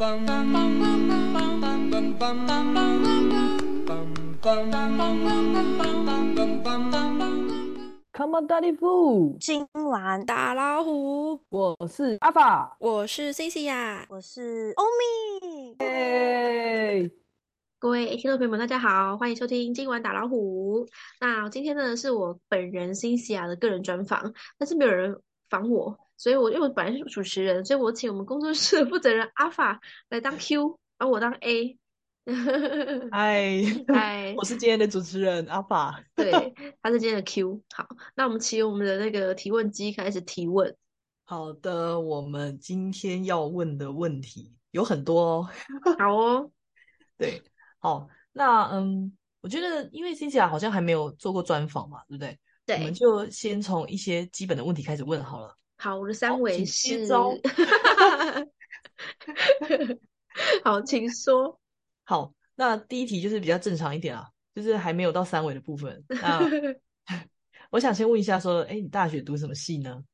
Come on，大力夫，今晚打老虎，我是阿法，我是 C C 呀，我是欧米。耶！各位听众朋友们，大家好，欢迎收听今晚打老虎。那今天呢，是我本人 c c 亚的个人专访，但是没有人访我，所以我因为我本来是主持人，所以我请我们工作室的负责人阿法来当 Q，而我当 A。嗨嗨，我是今天的主持人阿法。对，他是今天的 Q。好，那我们启用我们的那个提问机开始提问。好的，我们今天要问的问题有很多哦。好哦，对，好，那嗯，我觉得因为 c c 亚好像还没有做过专访嘛，对不对？对，我们就先从一些基本的问题开始问好了。好，我的三围是。好，请说。好，那第一题就是比较正常一点啊，就是还没有到三维的部分。那 我想先问一下，说，哎，你大学读什么系呢？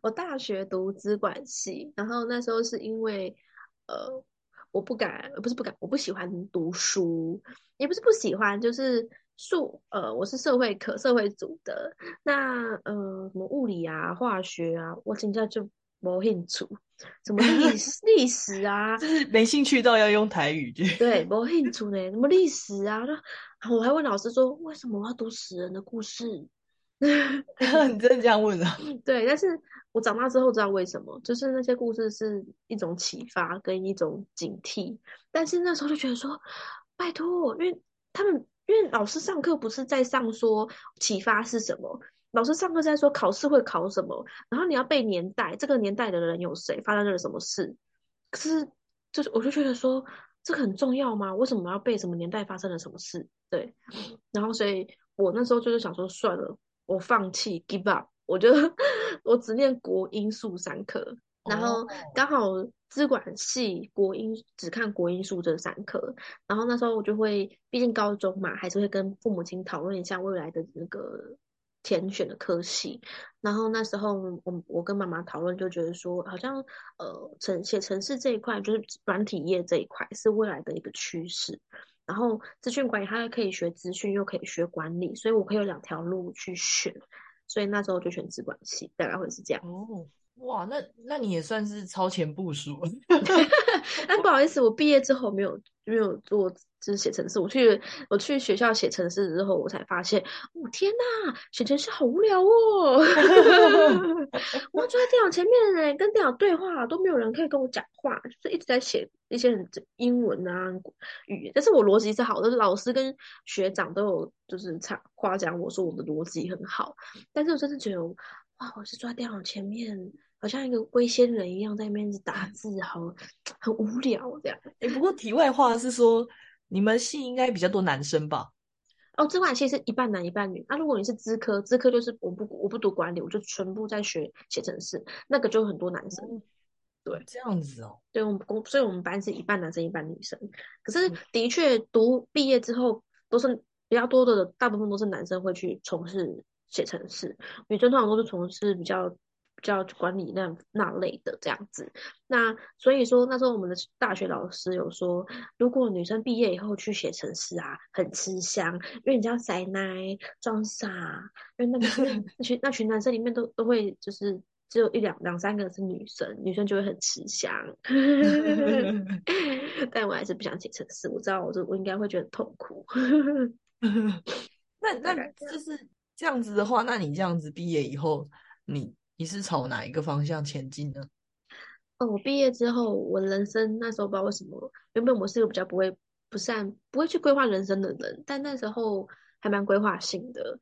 我大学读资管系，然后那时候是因为，呃，我不敢，不是不敢，我不喜欢读书，也不是不喜欢，就是数，呃，我是社会科社会组的，那呃，什么物理啊、化学啊，我现在就。没兴趣，什么历史历史啊，就是没兴趣到要用台语。对，没兴趣呢，什么历史啊？我还问老师说，为什么我要读死人的故事？你真的这样问啊？对，但是我长大之后知道为什么，就是那些故事是一种启发跟一种警惕。但是那时候就觉得说，拜托，因为他们因为老师上课不是在上说启发是什么。老师上课在说考试会考什么，然后你要背年代，这个年代的人有谁，发生了什么事？可是就是我就觉得说这个很重要吗？为什么要背什么年代发生了什么事？对，然后所以我那时候就是想说算了，我放弃，give up，我就 我只念国英数三科，然后刚好资管系国英只看国英数这三科，然后那时候我就会，毕竟高中嘛，还是会跟父母亲讨论一下未来的那个。填选的科系，然后那时候我我跟妈妈讨论，就觉得说，好像呃，城写城市这一块，就是软体业这一块是未来的一个趋势。然后资讯管理，它又可以学资讯，又可以学管理，所以我可以有两条路去选。所以那时候就选资管系，大概会是这样。哦，哇，那那你也算是超前部署。但不好意思，我毕业之后没有没有做。就是写程式，我去我去学校写程式之后，我才发现，哦天呐，写程式好无聊哦！我坐在电脑前面哎，跟电脑对话都没有人可以跟我讲话，就是一直在写一些很英文啊语言。但是我逻辑是好的，老师跟学长都有就是夸夸奖我说我的逻辑很好。但是我真的觉得，哇，我是坐在电脑前面，好像一个龟仙人一样在那边打字，好很无聊这样。哎，不过题外话是说。你们系应该比较多男生吧？哦，资管系是一半男一半女。那如果你是资科，资科就是我不我不读管理，我就全部在学写程式，那个就很多男生。对，这样子哦。对，我们公，所以我们班是一半男生一半女生。可是的确，读毕业之后都是比较多的，大部分都是男生会去从事写程式，女生通常都是从事比较。叫管理那那类的这样子，那所以说那时候我们的大学老师有说，如果女生毕业以后去写程式啊，很吃香，因为你要塞奶装傻，因为那个 那群那群男生里面都都会就是只有一两两三个是女生，女生就会很吃香。但我还是不想写程式，我知道我就我应该会觉得痛苦。那那就是这样子的话，那你这样子毕业以后，你。你是朝哪一个方向前进呢？哦，我毕业之后，我人生那时候不知道为什么，原本我是一个比较不会、不善、不会去规划人生的人，但那时候还蛮规划性的。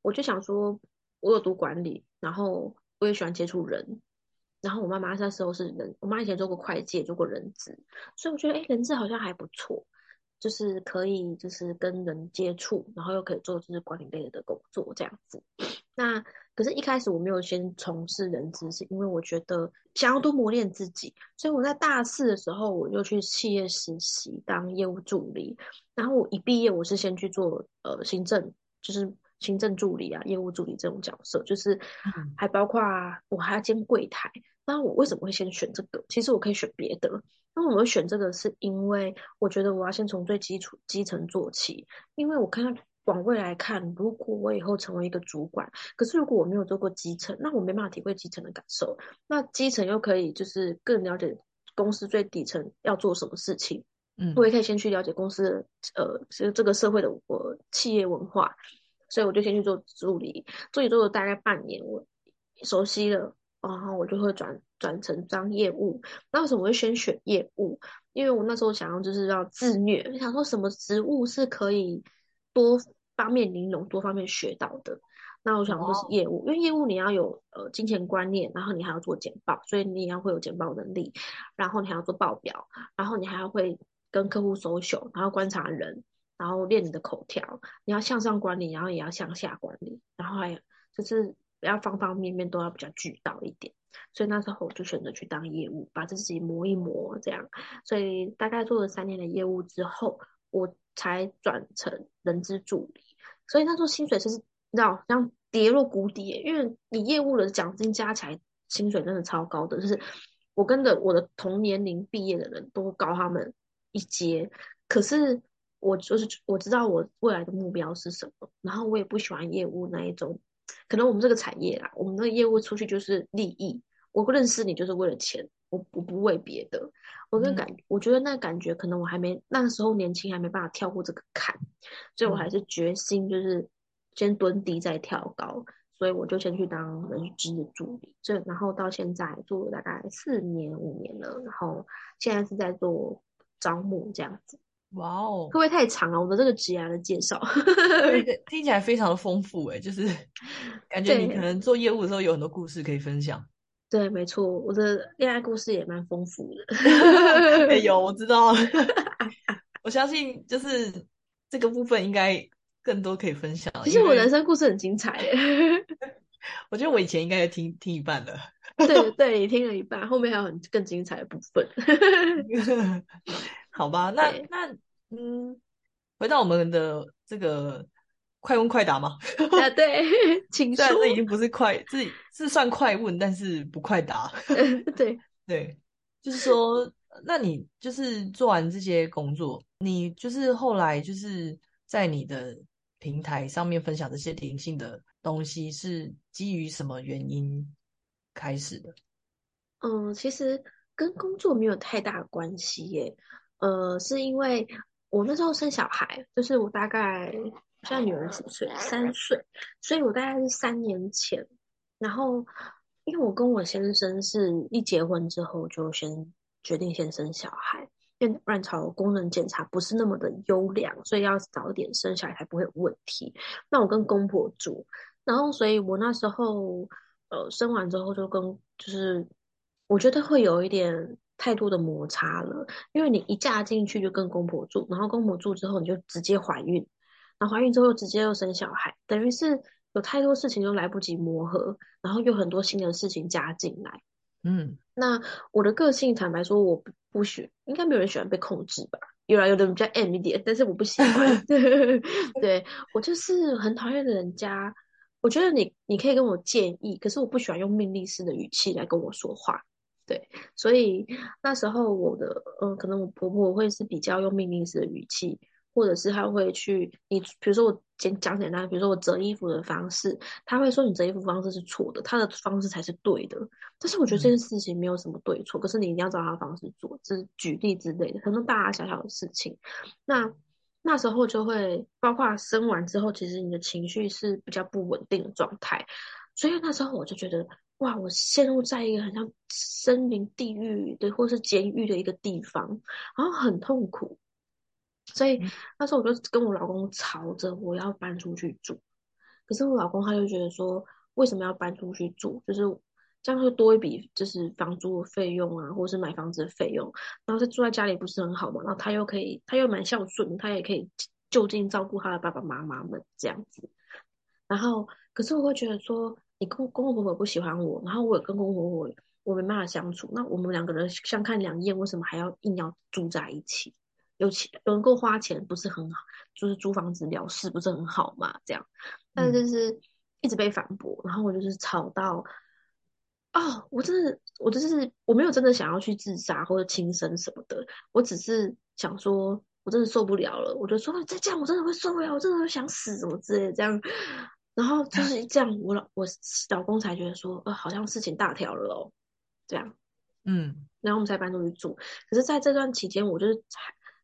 我就想说，我有读管理，然后我也喜欢接触人，然后我妈妈那时候是人，我妈以前做过会计，做过人资，所以我觉得，哎，人资好像还不错，就是可以就是跟人接触，然后又可以做就是管理类的工作这样子。那可是，一开始我没有先从事人资，是因为我觉得想要多磨练自己，所以我在大四的时候，我就去企业实习当业务助理。然后我一毕业，我是先去做呃行政，就是行政助理啊、业务助理这种角色，就是还包括我还要兼柜台。那我为什么会先选这个？其实我可以选别的，那我会选这个，是因为我觉得我要先从最基础基层做起，因为我看到往未来看，如果我以后成为一个主管，可是如果我没有做过基层，那我没办法体会基层的感受。那基层又可以就是更了解公司最底层要做什么事情，嗯我也可以先去了解公司的呃，是这个社会的我企业文化，所以我就先去做助理，助理做了大概半年，我熟悉了，然后我就会转转成当业务。那为什么我会先选业务？因为我那时候想要就是要自虐，想说什么职务是可以多方面玲珑、多方面学到的。那我想说是业务，因为业务你要有呃金钱观念，然后你还要做简报，所以你也要会有简报能力，然后你还要做报表，然后你还要会跟客户 social，然后观察人，然后练你的口条，你要向上管理，然后也要向下管理，然后还有就是要方方面面都要比较俱到一点。所以那时候我就选择去当业务，把自己磨一磨，这样。所以大概做了三年的业务之后，我才转成人资助理。所以那时候薪水是，你知道，像跌落谷底，因为你业务的奖金加起来，薪水真的超高的，就是我跟着我的同年龄毕业的人都高他们一阶。可是我就是我知道我未来的目标是什么，然后我也不喜欢业务那一种。可能我们这个产业啦，我们的业务出去就是利益，我认识你就是为了钱，我我不为别的。我那感，我觉得那感觉可能我还没那个时候年轻，还没办法跳过这个坎，所以我还是决心就是先蹲低再跳高，所以我就先去当人资的助理，这然后到现在做了大概四年五年了，然后现在是在做招募这样子。哇哦会，不会太长了？我的这个职涯的介绍，对 听起来非常的丰富诶，就是感觉你可能做业务的时候有很多故事可以分享。对，没错，我的恋爱故事也蛮丰富的。哎 有，我知道，我相信就是这个部分应该更多可以分享。其实我因为人生故事很精彩耶，我觉得我以前应该也听听一半了。对对，你听了一半，后面还有很更精彩的部分。好吧，那那嗯，回到我们的这个快问快答吗，啊，对，请说。这已经不是快，这是算快问，但是不快答。对，对，就是说，那你就是做完这些工作，你就是后来就是在你的平台上面分享这些灵性的东西，是基于什么原因开始的？嗯，其实跟工作没有太大的关系耶。呃，是因为我那时候生小孩，就是我大概现在女儿几岁？三岁，所以我大概是三年前。然后，因为我跟我先生是一结婚之后就先决定先生小孩，因为卵巢功能检查不是那么的优良，所以要早点生小孩才不会有问题。那我跟公婆住，然后所以我那时候呃生完之后就跟就是我觉得会有一点太多的摩擦了，因为你一嫁进去就跟公婆住，然后公婆住之后你就直接怀孕，然后怀孕之后直接又生小孩，等于是有太多事情都来不及磨合，然后又很多新的事情加进来。嗯，那我的个性，坦白说，我不不喜，应该没有人喜欢被控制吧？有啦，有的人比较 M 一点，但是我不喜欢。对，我就是很讨厌人家。我觉得你你可以跟我建议，可是我不喜欢用命令式的语气来跟我说话。对，所以那时候我的嗯，可能我婆婆会是比较用命令式的语气，或者是她会去你，比如说我简讲简单，比如说我折衣服的方式，她会说你折衣服方式是错的，她的方式才是对的。但是我觉得这件事情没有什么对错，可是你一定要照她的方式做，这是举例之类的，很多大大小小的事情。那那时候就会包括生完之后，其实你的情绪是比较不稳定的状态，所以那时候我就觉得。哇，我陷入在一个很像森林地狱的，或是监狱的一个地方，然后很痛苦。所以那时候我就跟我老公吵着我要搬出去住，可是我老公他就觉得说，为什么要搬出去住？就是这样会多一笔就是房租的费用啊，或是买房子的费用，然后他住在家里不是很好嘛？然后他又可以，他又蛮孝顺，他也可以就近照顾他的爸爸妈妈们这样子。然后，可是我会觉得说。你公公公婆婆不喜欢我，然后我也跟公公婆婆我没办法相处，那我们两个人相看两厌，为什么还要硬要住在一起？有钱能够花钱不是很好，就是租房子了事不是很好嘛？这样，但是就是一直被反驳，然后我就是吵到哦，我真的，我就是我没有真的想要去自杀或者轻生什么的，我只是想说，我真的受不了了，我就说再这样我真的会受不了，我真的会想死什么之类的这样，然后就是这样，我老我老公才觉得说，呃，好像事情大条了哦，这样，嗯，然后我们才搬出去住。可是在这段期间，我就是才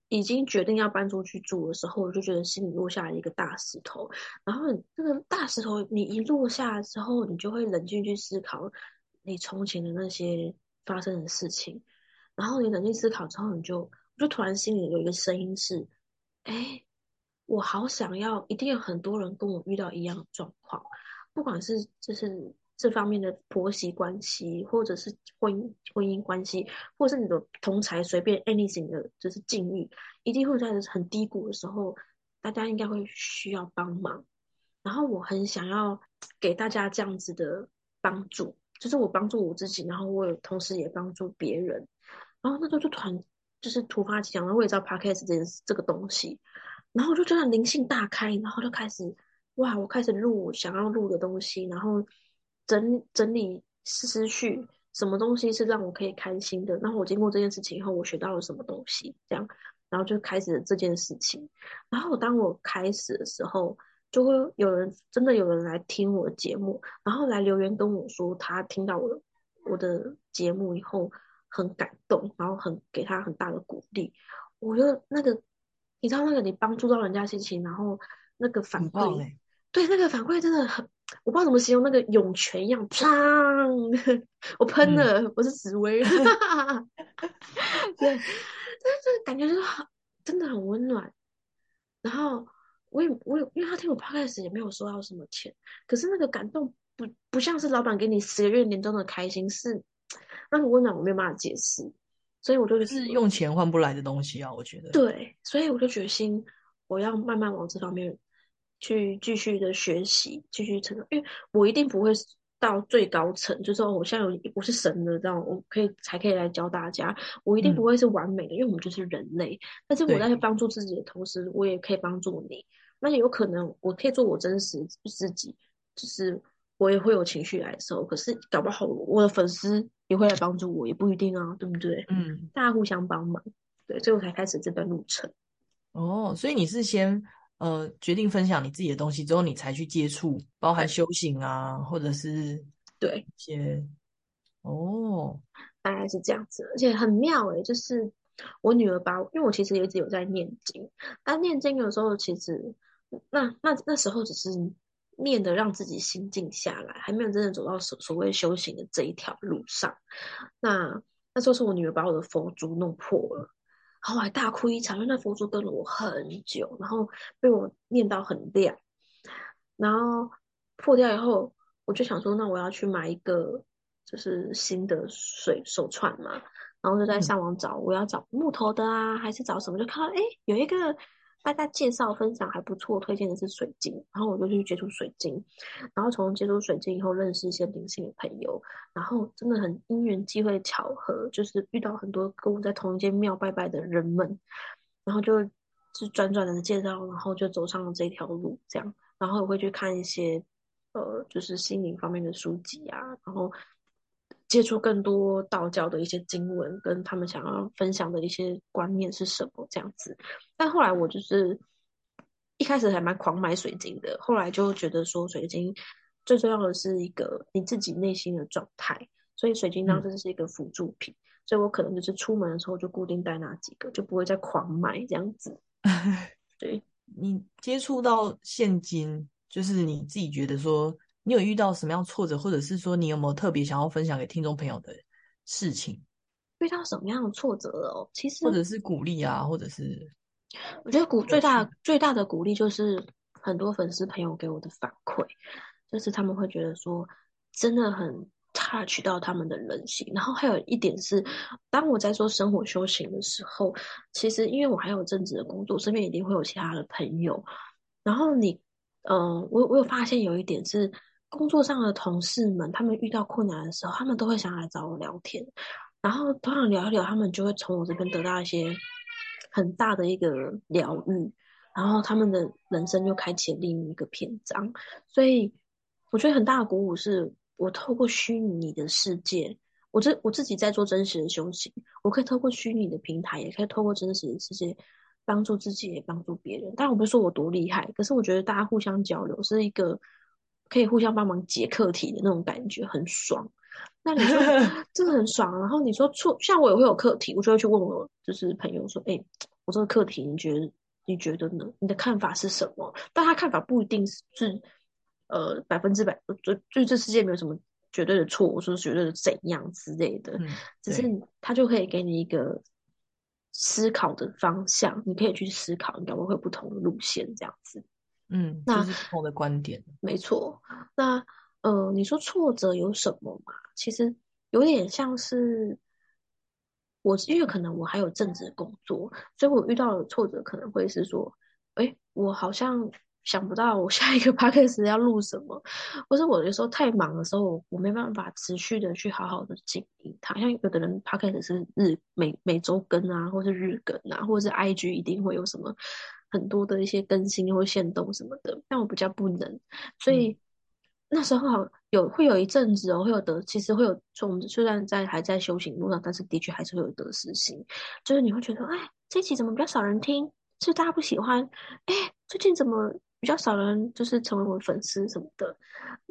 已经决定要搬出去住的时候，我就觉得心里落下了一个大石头。然后那个大石头，你一落下之后，你就会冷静去思考你从前的那些发生的事情。然后你冷静思考之后，你就我就突然心里有一个声音是：哎，我好想要，一定有很多人跟我遇到一样的状况，不管是就是。这方面的婆媳关系，或者是婚姻婚姻关系，或者是你的同才随便 anything 的，就是境遇，一定会在很低谷的时候，大家应该会需要帮忙。然后我很想要给大家这样子的帮助，就是我帮助我自己，然后我有同时也帮助别人。然后那时候就突然就是突发奇想，然后我也知道 podcast 这件这个东西，然后我就觉得灵性大开，然后就开始哇，我开始录想要录的东西，然后。整整理思绪，什么东西是让我可以开心的？然后我经过这件事情以后，我学到了什么东西？这样，然后就开始了这件事情。然后当我开始的时候，就会有人真的有人来听我的节目，然后来留言跟我说，他听到我的我的节目以后很感动，然后很给他很大的鼓励。我觉得那个，你知道那个你帮助到人家心情，然后那个反馈，对那个反馈真的很。我不知道怎么形容，那个涌泉一样，砰！我喷了，我是紫薇，对，但是感觉就是很，真的很温暖。然后我也我也，因为他听我 podcast 也没有收到什么钱，可是那个感动不不像是老板给你十个月年终的开心，是 那个温暖我没有办法解释，所以我就是用钱换不来的东西啊，我觉得。对，所以我就决心我要慢慢往这方面。去继续的学习，继续成长，因为我一定不会到最高层，就是我现在有我是神的这样，我可以才可以来教大家，我一定不会是完美的，因为我们就是人类。但是我在帮助自己的同时，我也可以帮助你。那有可能我可以做我真实自己，就是我也会有情绪来的时候，可是搞不好我的粉丝也会来帮助我，也不一定啊，对不对？嗯，大家互相帮忙，对，所以我才开始这段路程。哦，所以你是先。呃，决定分享你自己的东西之后，你才去接触，包含修行啊，或者是对一些哦，大概是这样子。而且很妙诶，就是我女儿把，因为我其实也一直有在念经，但念经有时候其实那那那时候只是念的让自己心静下来，还没有真正走到所所谓修行的这一条路上。那那时候是我女儿把我的佛珠弄破了。然后我还大哭一场，因为那佛珠跟了我很久，然后被我念到很亮，然后破掉以后，我就想说，那我要去买一个就是新的水手串嘛，然后就在上网找，我要找木头的啊，还是找什么？就看到哎，有一个。大家介绍分享还不错，推荐的是水晶，然后我就去接触水晶，然后从接触水晶以后认识一些灵性的朋友，然后真的很因缘际会巧合，就是遇到很多跟我在同一间庙拜拜的人们，然后就就转转的介绍，然后就走上了这条路，这样，然后我会去看一些呃，就是心灵方面的书籍啊，然后。接触更多道教的一些经文，跟他们想要分享的一些观念是什么这样子。但后来我就是一开始还蛮狂买水晶的，后来就觉得说水晶最重要的是一个你自己内心的状态，所以水晶当真是一个辅助品。所以我可能就是出门的时候就固定带那几个，就不会再狂买这样子。对你接触到现金，就是你自己觉得说。你有遇到什么样挫折，或者是说你有没有特别想要分享给听众朋友的事情？遇到什么样的挫折哦？其实或者是鼓励啊，或者是我觉得鼓最大最大的鼓励就是很多粉丝朋友给我的反馈，就是他们会觉得说真的很 touch 到他们的人性。然后还有一点是，当我在做生活修行的时候，其实因为我还有正职的工作，身边一定会有其他的朋友。然后你，嗯，我我有发现有一点是。工作上的同事们，他们遇到困难的时候，他们都会想来找我聊天，然后通常聊一聊，他们就会从我这边得到一些很大的一个疗愈，然后他们的人生就开启另一个篇章。所以我觉得很大的鼓舞是，我透过虚拟的世界，我这我自己在做真实的修行，我可以透过虚拟的平台，也可以透过真实的世界帮助自己，也帮助别人。但我不是说我多厉害，可是我觉得大家互相交流是一个可以互相帮忙解课题的那种感觉，很爽。那你说 真的很爽，然后你说错，像我也会有课题，我就会去问我就是朋友说，哎，我这个课题你觉得你觉得呢？你的看法是什么？但他看法不一定是呃百分之百，就就这世界没有什么绝对的错，我说绝对的怎样之类的，嗯，只是他就可以给你一个思考的方向，你可以去思考，你可能会有不同的路线这样子。嗯，那就是不同的观点。没错，那呃，你说挫折有什么嘛？其实有点像是我，因为可能我还有正职工作，所以我遇到的挫折可能会是说，哎，我好像想不到我下一个 podcast 要录什么，或是我有时候太忙的时候，我没办法持续的去好好的经营它。像有的人 podcast 是日每每周更啊，或是日更啊，或者是 IG 一定会有什么很多的一些更新或限动什么的，但我比较不能，所以。那时候好有会有一阵子哦，会有得，其实会有，就我们虽然在还在修行路上，但是的确还是会有得失心，就是你会觉得，哎，这一集怎么比较少人听？是不是大家不喜欢？哎，最近怎么比较少人就是成为我的粉丝什么的？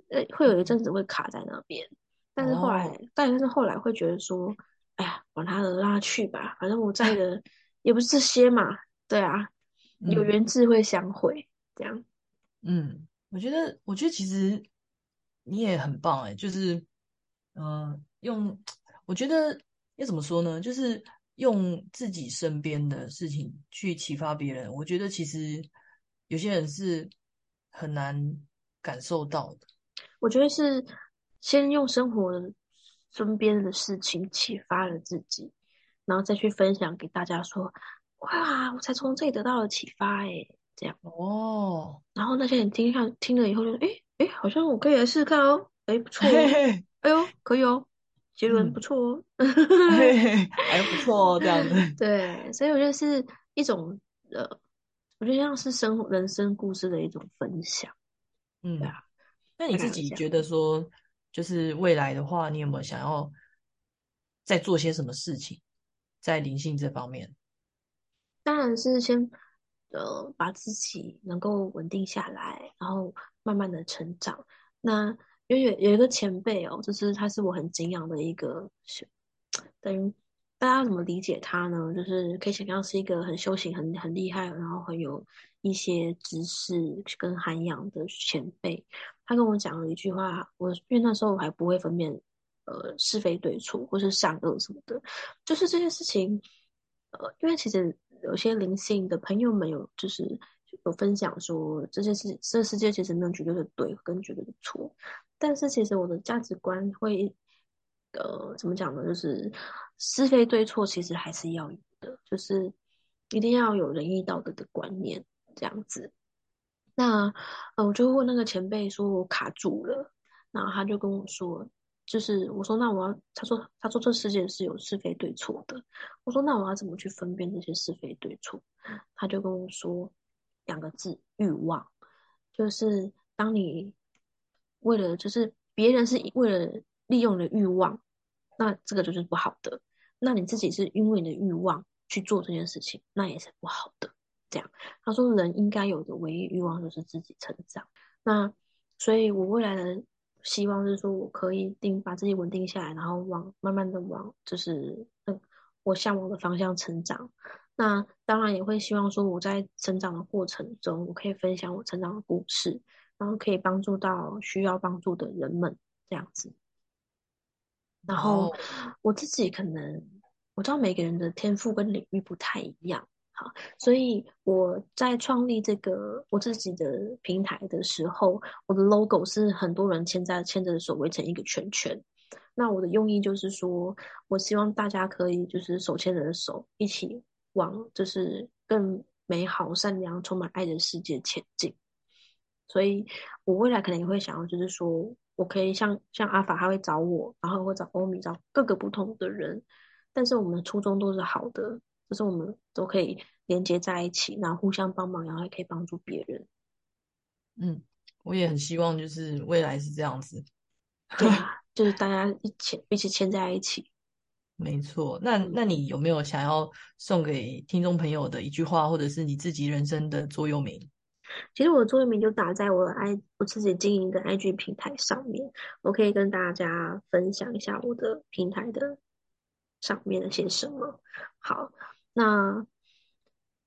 呃，会有一阵子会卡在那边，但是后来，哦但是后来会觉得说，哎呀，管他的，让他去吧，反正我在的 也不是这些嘛，对啊，有嗯缘自会相会，这样。嗯，我觉得，我觉得其实你也很棒哎，就是，嗯、用，我觉得要怎么说呢？就是用自己身边的事情去启发别人。我觉得其实有些人是很难感受到的。我觉得是先用生活身边的事情启发了自己，然后再去分享给大家说，哇，我才从这里得到了启发哎，这样。哦，然后那些人听上听了以后就，诶诶，好像我可以来试试看哦，诶，不错哦，嘿嘿哎呦，可以哦，结论嗯不错哦。还不错哦，这样子。对，所以我觉得是一种呃，我觉得像是生活人生故事的一种分享。嗯啊，那你自己觉得说，就是未来的话，你有没有想要再做些什么事情，在灵性这方面？当然是先呃把自己能够稳定下来，然后慢慢的成长。那因为有有一个前辈哦，就是他是我很敬仰的一个修，等于大家怎么理解他呢？就是可以想象是一个很修行、很很厉害，然后很有一些知识跟涵养的前辈。他跟我讲了一句话，我因为那时候我还不会分辨呃是非对错或是善恶什么的，就是这件事情，呃，因为其实有些灵性的朋友们有就是有分享说，这些事这世界其实没有绝对的对跟绝对的错，但是其实我的价值观会，呃，怎么讲呢？就是是非对错其实还是要有的，就是一定要有仁义道德的观念这样子。那呃，我就问那个前辈说，我卡住了，然后他就跟我说，就是我说那我要，他说他说这世界是有是非对错的，我说那我要怎么去分辨这些是非对错？他就跟我说两个字：欲望。就是当你为了就是别人是为了利用你的欲望，那这个就是不好的。那你自己是因为你的欲望去做这件事情，那也是不好的。这样，他说人应该有的唯一欲望就是自己成长。那所以，我未来的希望是说，我可以定把自己稳定下来，然后往慢慢的往就是嗯我向往的方向成长。那当然也会希望说，我在成长的过程中，我可以分享我成长的故事，然后可以帮助到需要帮助的人们，这样子。然后哦我自己可能我知道每个人的天赋跟领域不太一样，好，所以我在创立这个我自己的平台的时候，我的 logo 是很多人牵在牵着手围成一个圈圈。那我的用意就是说，我希望大家可以就是手牵着手，一起往就是更美好、善良、充满爱的世界前进。所以我未来可能也会想要，就是说我可以像像阿法，他会找我，然后会找欧米，找各个不同的人，但是我们的初衷都是好的，就是我们都可以连接在一起，然后互相帮忙，然后也可以帮助别人。嗯，我也很希望就是未来是这样子。对啊，就是大家一起一起牵在一起。没错，那嗯那你有没有想要送给听众朋友的一句话，或者是你自己人生的座右铭？其实我的座右铭就打在我的 i 我自己经营的 IG 平台上面，我可以跟大家分享一下我的平台的上面的些什么。好，那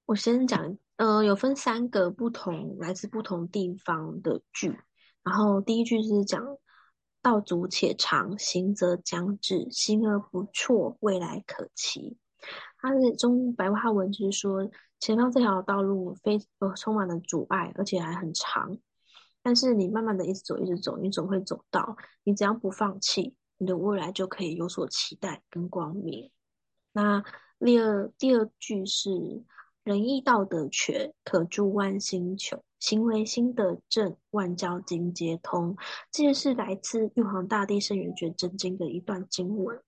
我先讲，呃，有分三个不同来自不同地方的句，然后第一句是讲“道阻且长，行则将至，行而不辍，未来可期”。它是中白话文，就是说前方这条道路非呃充满了阻碍，而且还很长。但是你慢慢的一直走，一直走，你总会走到。你只要不放弃，你的未来就可以有所期待跟光明。那第二第二句是仁义道德全，可助万星球。行为心得正，万教经皆通。这也是来自玉皇大帝圣元觉真经的一段经文。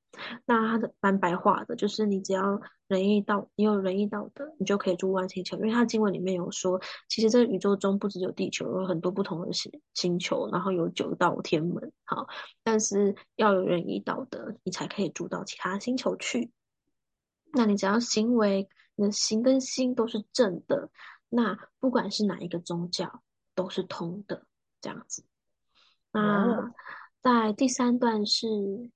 那它的蛮白话的，就是你只要仁义道，你有仁义道德，你就可以助万星球。因为它经文里面有说，其实这宇宙中不只有地球，有很多不同的星星球，然后有九道天门。好，但是要有仁义道德，你才可以住到其他星球去。那你只要行为，你的行跟心都是正的，那不管是哪一个宗教都是通的，这样子。那在第三段是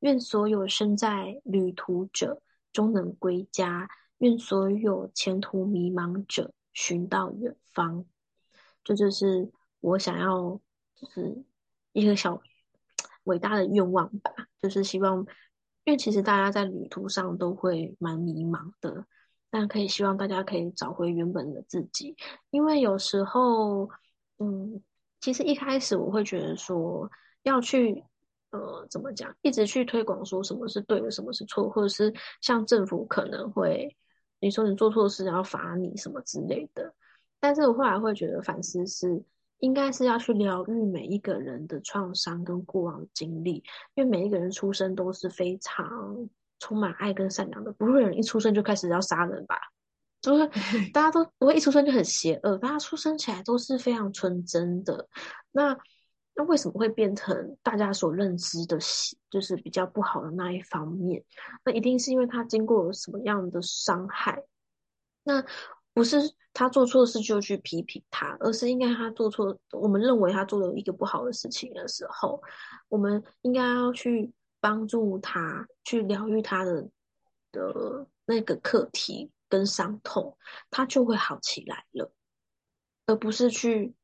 愿所有身在旅途者终能归家，愿所有前途迷茫者寻到远方。这就是我想要，就是一个小 伟大的愿望吧，就是希望，因为其实大家在旅途上都会蛮迷茫的，但可以希望大家可以找回原本的自己，因为有时候，嗯，其实一开始我会觉得说要去。呃，怎么讲？一直去推广说什么是对的，什么是错，或者是像政府可能会你说你做错事，然后罚你什么之类的。但是我后来会觉得反思是，应该是要去疗愈每一个人的创伤跟过往经历，因为每一个人出生都是非常充满爱跟善良的，不会有人一出生就开始要杀人吧？就是 大家都不会一出生就很邪恶，大家出生起来都是非常纯真的。那那为什么会变成大家所认知的，就是比较不好的那一方面？那一定是因为他经过了什么样的伤害？那不是他做错事就去批评他，而是应该他做错，我们认为他做了一个不好的事情的时候，我们应该要去帮助他，去疗愈他的的那个课题跟伤痛，他就会好起来了，而不是去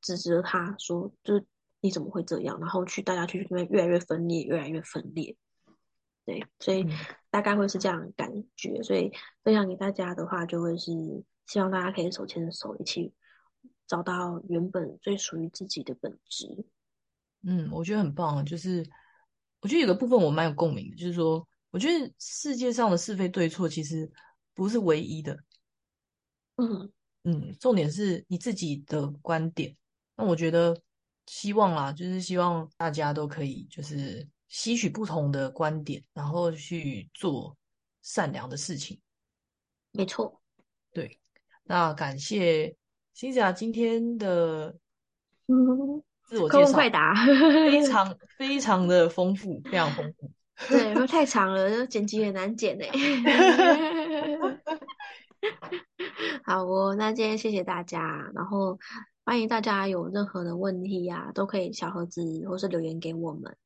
指责他说，就是你怎么会这样，然后去大家去那边越来越分裂，越来越分裂。对，所以大概会是这样的感觉。所以分享给大家的话，就会是希望大家可以手牵着手，一起找到原本最属于自己的本质。嗯，我觉得很棒。就是我觉得有个部分我蛮有共鸣的，就是说，我觉得世界上的是非对错其实不是唯一的。嗯嗯，重点是你自己的观点。那我觉得希望啦，就是希望大家都可以就是。吸取不同的观点，然后去做善良的事情。没错，对。那感谢欣霞今天的自我介绍，快答，非 常非常的丰富，非常丰富。对，会太长了，剪辑也难剪呢。好哦，那今天谢谢大家，然后欢迎大家有任何的问题呀、啊，都可以小盒子或是留言给我们。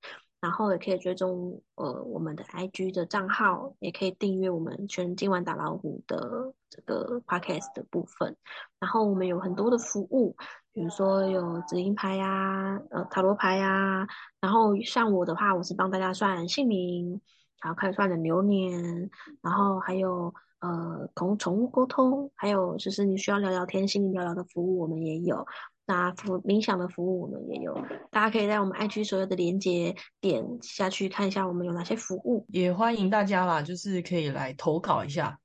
然后也可以追踪呃我们的 IG 的账号，也可以订阅我们全今晚打老虎的这个 Podcast 的部分。然后我们有很多的服务，比如说有指引牌呀、呃塔罗牌呀。然后像我的话，我是帮大家算姓名，然后开始算的流年，然后还有呃同宠物沟通，还有就是你需要聊聊天、心灵聊聊的服务，我们也有。那服冥想的服务我们也有，大家可以在我们 IG 所有的连接点下去看一下我们有哪些服务，也欢迎大家啦，就是可以来投稿一下，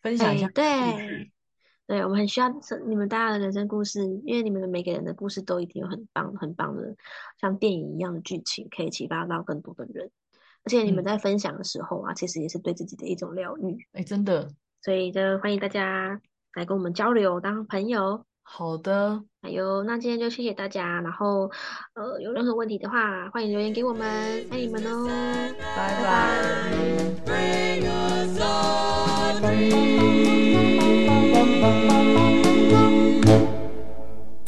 分享一下。对，对我们很需要你们大家的人生故事，因为你们的每个人的故事都一定有很棒、很棒的，像电影一样的剧情，可以启发到更多的人。而且你们在分享的时候啊，嗯、其实也是对自己的一种疗愈。哎，真的，所以就欢迎大家来跟我们交流，当朋友。好的，哎呦，那今天就谢谢大家，然后呃，有任何问题的话，欢迎留言给我们，爱你们哦，拜拜拜。拜。